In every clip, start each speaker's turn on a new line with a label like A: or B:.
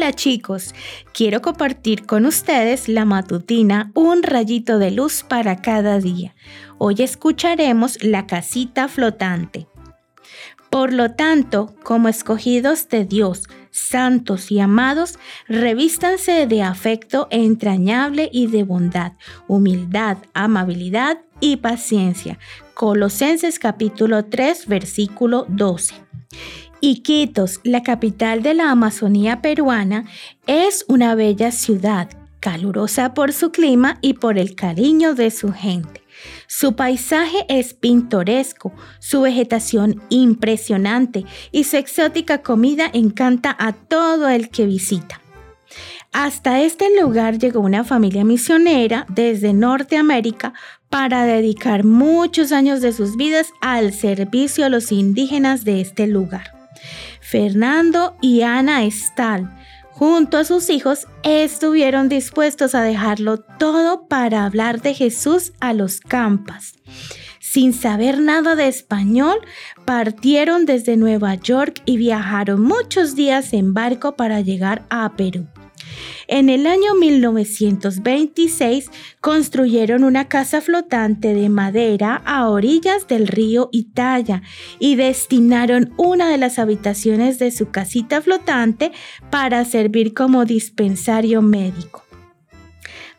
A: Hola chicos, quiero compartir con ustedes la matutina Un rayito de luz para cada día. Hoy escucharemos La casita flotante. Por lo tanto, como escogidos de Dios, santos y amados, revístanse de afecto entrañable y de bondad, humildad, amabilidad y paciencia. Colosenses capítulo 3, versículo 12. Iquitos, la capital de la Amazonía peruana, es una bella ciudad, calurosa por su clima y por el cariño de su gente. Su paisaje es pintoresco, su vegetación impresionante y su exótica comida encanta a todo el que visita. Hasta este lugar llegó una familia misionera desde Norteamérica para dedicar muchos años de sus vidas al servicio a los indígenas de este lugar. Fernando y Ana Stahl, junto a sus hijos, estuvieron dispuestos a dejarlo todo para hablar de Jesús a los campas. Sin saber nada de español, partieron desde Nueva York y viajaron muchos días en barco para llegar a Perú. En el año 1926 construyeron una casa flotante de madera a orillas del río Italia y destinaron una de las habitaciones de su casita flotante para servir como dispensario médico.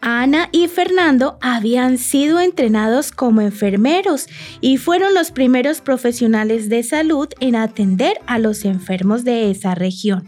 A: Ana y Fernando habían sido entrenados como enfermeros y fueron los primeros profesionales de salud en atender a los enfermos de esa región.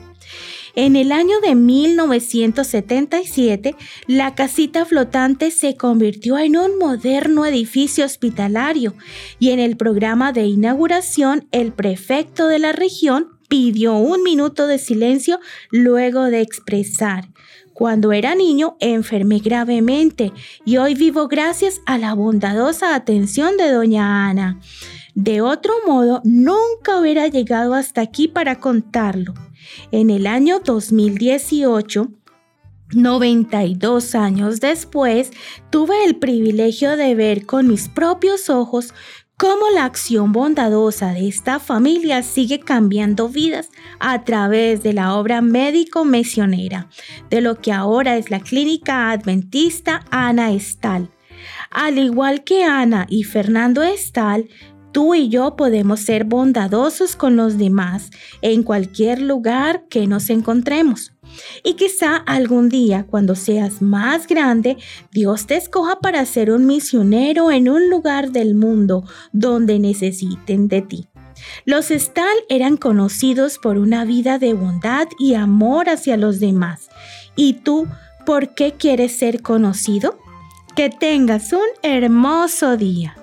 A: En el año de 1977, la casita flotante se convirtió en un moderno edificio hospitalario y en el programa de inauguración el prefecto de la región pidió un minuto de silencio luego de expresar. Cuando era niño enfermé gravemente y hoy vivo gracias a la bondadosa atención de doña Ana. De otro modo, nunca hubiera llegado hasta aquí para contarlo. En el año 2018, 92 años después, tuve el privilegio de ver con mis propios ojos cómo la acción bondadosa de esta familia sigue cambiando vidas a través de la obra médico-misionera de lo que ahora es la clínica adventista Ana Estal. Al igual que Ana y Fernando Estal, Tú y yo podemos ser bondadosos con los demás en cualquier lugar que nos encontremos. Y quizá algún día, cuando seas más grande, Dios te escoja para ser un misionero en un lugar del mundo donde necesiten de ti. Los Stahl eran conocidos por una vida de bondad y amor hacia los demás. ¿Y tú por qué quieres ser conocido? Que tengas un hermoso día.